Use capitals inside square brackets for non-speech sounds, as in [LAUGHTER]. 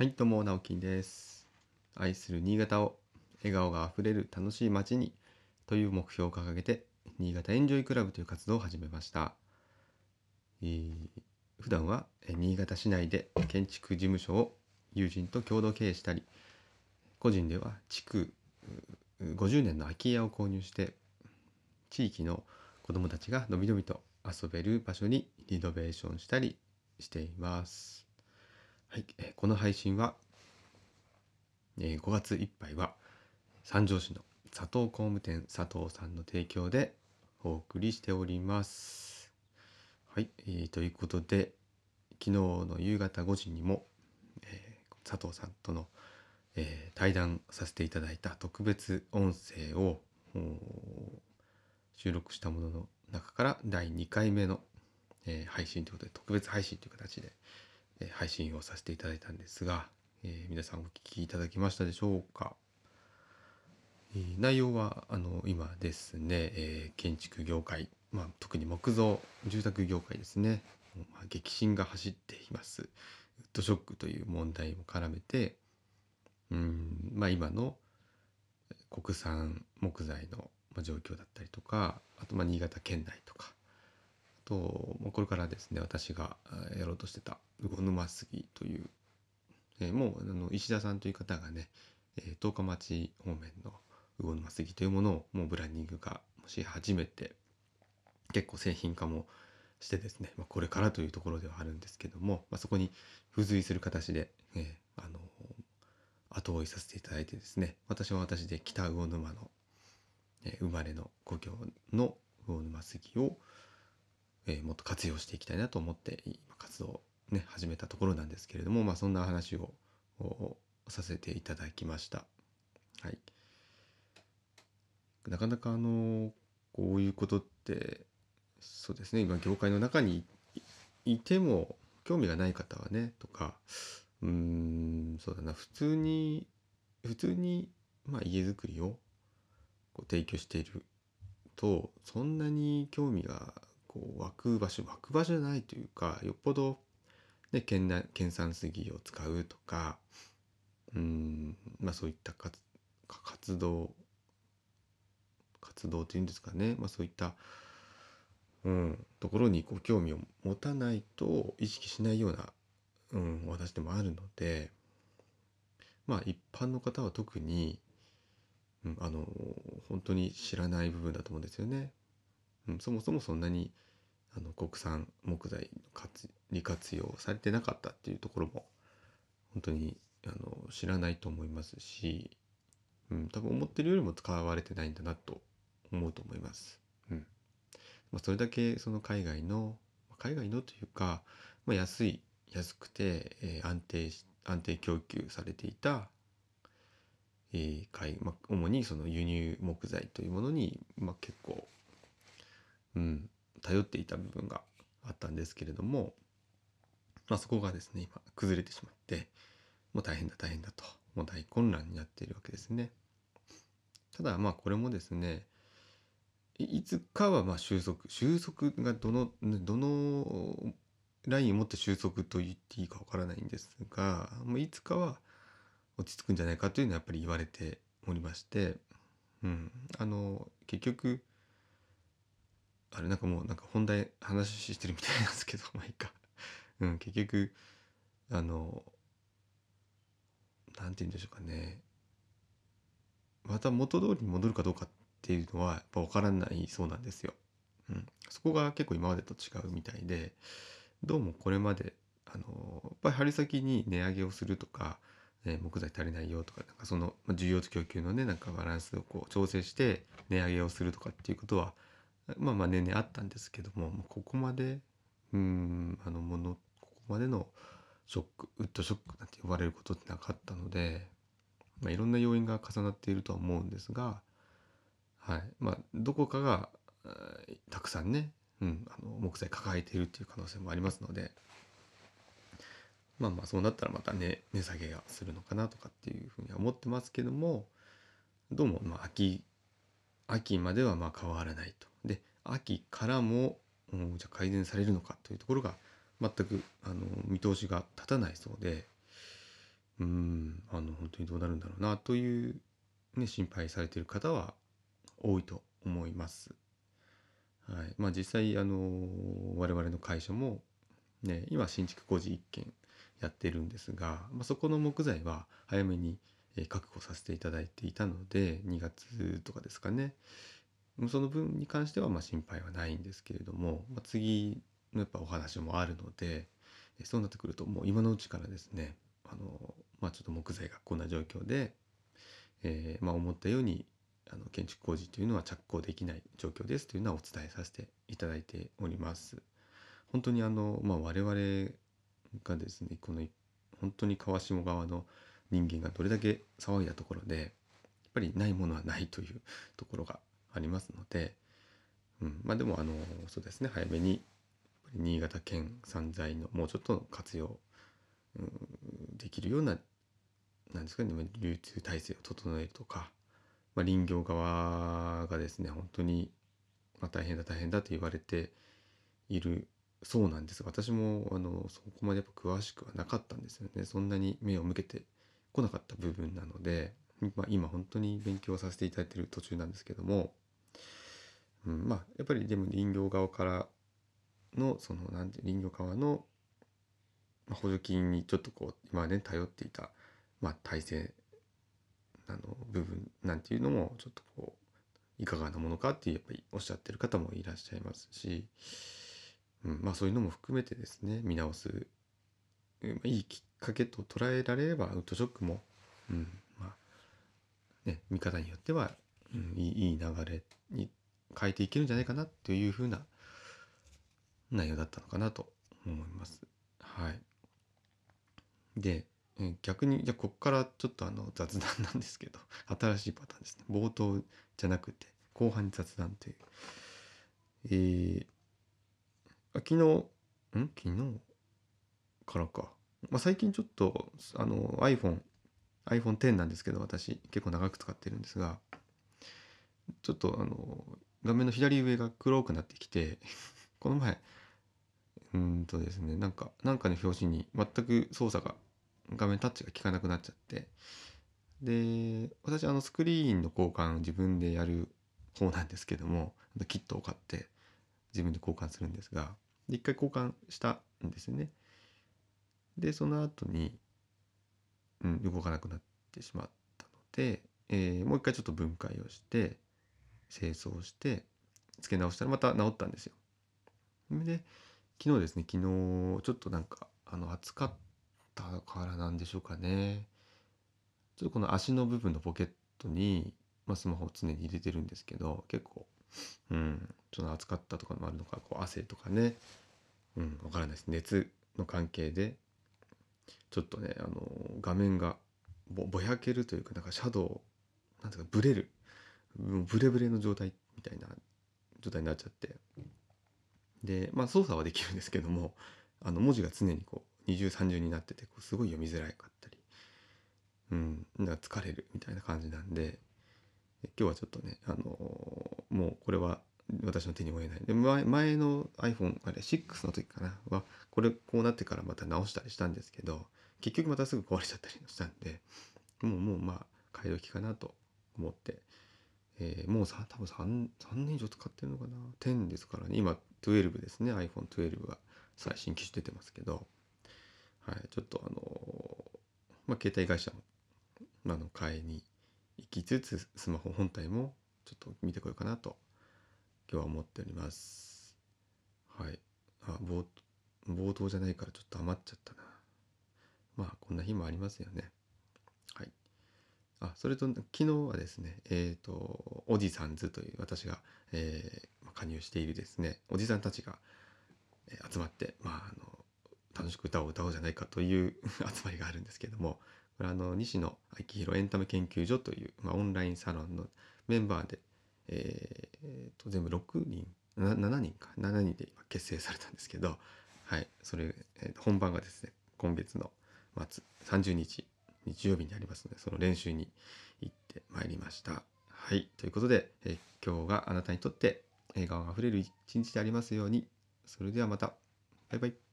はい、どうも、直樹です。愛する新潟を笑顔があふれる楽しい街にという目標を掲げて、新潟エンジョイクラブという活動を始めました。えー普段は新潟市内で建築事務所を友人と共同経営したり、個人では築うう50年の空き家を購入して、地域の子どもたちがのびのびと遊べる場所にリノベーションしたりしています。はい、この配信は、えー5月いっぱいは三条市の佐藤工務店佐藤さんの提供でお送りしております。はい、えーということで昨日の夕方5時にも、えー佐藤さんとの、えー対談させていただいた特別音声を収録したものの中から第2回目の、えー配信ということで特別配信という形で、配信をさせていただいたんですが、えー皆さんお聞きいただきましたでしょうか、えー内容はあの今ですね、えー建築業界、まあ、特に木造住宅業界ですね、まあ、激震が走っています。ウッドショックという問題も絡めてうんまあ今の国産木材のま状況だったりとかあとまあ新潟県内とかとこれからですね私がやろうとしてた魚沼杉という、えーもうあの石田さんという方がね、えー十日町方面の魚沼杉というものをもうブランディング化し始めて結構製品化もしてですね、まあ、これからというところではあるんですけども、まあ、そこに付随する形で、えーあの後追いさせていただいてですね私は私で北魚沼の、えー生まれの故郷の魚沼杉を、えもっと活用していきたいなと思って今活動をね始めたところなんですけれどもまあそんな話をさせていただきました。はい、なかなかあのこういうことってそうですね今業界の中にいいても興味がない方はねとかうーんそうだな普通に普通にまあ家づくりをこう提供しているとそんなに興味がこう湧く場所湧く場所じゃないというかよっぽど、ね、県内県産杉を使うとかうんまあそういった活活動活動っていうんですかね、まあ、そういった、うん、ところにこう興味を持たないと意識しないような、うん、お話でもあるのでまあ一般の方は特に、うん、あの本当に知らない部分だと思うんですよね。うん、そもそもそんなにあの国産木材の活利活用されてなかったっていうところも本当にあの知らないと思いますし、うん、多分思ってるよりも使われてないんだなと思うと思います。うんまあ、それだけその海外の海外のというか、まあ、安い安くて、えー安定し安定供給されていた、えー海まあ、主にその輸入木材というものに、まあ、結構、うん、頼っていた部分があったんですけれども、まあ、そこがですね今崩れてしまってもう大変だ大変だともう大混乱になっているわけですね。ただまあこれもですねいつかはまあ収束収束がどのどのラインをもって収束と言っていいかわからないんですがもういつかは落ち着くんじゃないかというのはやっぱり言われておりまして、うん、あの結局あれなんかもうなんか本題話してるみたいなんですけどまあいいか、うん、結局あのなんて言うんでしょうかね。また元通りに戻るかどうかっていうのはやっぱ分からないそうなんですよ。うん、そこが結構今までと違うみたいでどうもこれまであのやっぱり春先に値上げをするとか、えー木材足りないよとかなんかその需要と供給のねなんかバランスをこう調整して値上げをするとかっていうことはまあまあ年々あったんですけどもここまでうんあのものここまでのショックウッドショックなんて呼ばれることってなかったので、まあ、いろんな要因が重なっているとは思うんですが、はいまあ、どこかがたくさんね、うん、あの木材抱えているっていう可能性もありますのでまあまあそうなったらまた値値下げがするのかなとかっていうふうには思ってますけどもどうもまあ秋秋まではまあ変わらないと。で秋からも、じゃ改善されるのかというところが全くあの見通しが立たないそうで、うんあの本当にどうなるんだろうなという、ね、心配されている方は多いと思います。はいまあ、実際あの我々の会社も、ね、今新築工事1件やってるんですが、まあ、そこの木材は早めに確保させていただいていたので2月とかですかねその分に関してはまあ心配はないんですけれども、まあ、次のやっぱお話もあるのでえーそうなってくるともう今のうちからですねあの、まあ、ちょっと木材がこんな状況で、えーまあ、思ったようにあの建築工事というのは着工できない状況ですというのはお伝えさせていただいております。本当にあの、まあ、我々がですねこの本当に川下側の人間がどれだけ騒いだところでやっぱりないものはないというところがありますので、うん、まあでもあのそうですね早めに新潟県産材のもうちょっと活用、うん、できるようななんですかね流通体制を整えるとか、まあ、林業側がですね本当に、ま、大変だ大変だと言われているそうなんですが私もあのそこまでやっぱ詳しくはなかったんですよね。そんなに目を向けてこなかった部分なので、まあ、今本当に勉強させていただいている途中なんですけども、うん、まあやっぱりでも林業側からのそのなんて林業側の補助金にちょっとこう今まで頼っていた、まあ、体制あの部分なんていうのもちょっとこういかがなものかってやっぱりおっしゃってる方もいらっしゃいますし、うん、まあそういうのも含めてですね見直す、うんいいきっかけと捉えられればウッドショックも、うんまあね、見方によっては、うん、いいいい流れに変えていけるんじゃないかなというふうな内容だったのかなと思います。はい、で逆にじゃあここからちょっとあの雑談なんですけど [LAUGHS] 新しいパターンですね。冒頭じゃなくて後半に雑談という。えー昨日ん？昨日からか、まあ、最近ちょっとあの iPhone iPhone X なんですけど私結構長く使ってるんですがちょっとあの画面の左上が黒くなってきて [LAUGHS] この前うんとですねなんかなんかの表紙に全く操作が画面タッチが効かなくなっちゃって。で私あのスクリーンの交換を自分でやる方なんですけどもキットを買って自分で交換するんですがで一回交換したんですよね。でその後に、うん、動かなくなってしまったので、えーもう一回ちょっと分解をして清掃して付け直したらまた治ったんですよ。で昨日ですね昨日ちょっとなんかあの暑かったからなんでしょうかね。ちょっとこの足の部分のポケットに、まあ、スマホを常に入れてるんですけど結構うんちょっと暑かったとかもあるのかこう汗とかね。うんわからないです。熱の関係でちょっとねあの画面がぼぼやけるというかなんかシャドウなんていうかブレるもうブレブレの状態みたいな状態になっちゃって。でまあ操作はできるんですけどもあの文字が常にこう二重三重になっててこうすごい読みづらかったり。うんなんか疲れるみたいな感じなんで。今日はちょっとねあのもうこれは私の手に負えない。で前前の iPhone あれ6の時かな？はこれこうなってからまた直したりしたんですけど結局またすぐ壊れちゃったりしたんでもうもうまあ買い時かなと思って、えーもうさ多分 3, 3年以上使ってるのかな？10ですからね。今12ですね。iPhone12 が最新機種出てますけど。はい。ちょっとあのまあ携帯会社もあの買いに行きつつスマホ本体もちょっと見てこようかなと今日は思っております。はい。あ冒冒頭じゃないからちょっと余っちゃったな。まあこんな日もありますよね。あそれと昨日はですねえっ、とおじさんずという私が、えー加入しているですねおじさんたちが、集まってまああの楽しく歌を歌おうじゃないかという [LAUGHS] 集まりがあるんですけどもこれあの西野昭弘エンタメ研究所という、まあ、オンラインサロンのメンバーで、えーと全部6人7人か7人で今結成されたんですけどはいそれ、えー本番がですね今月の末30日日曜日にありますのでその練習に行ってまいりました。はい。ということで、え今日があなたにとって笑顔あふれる一日でありますように。それではまた。バイバイ。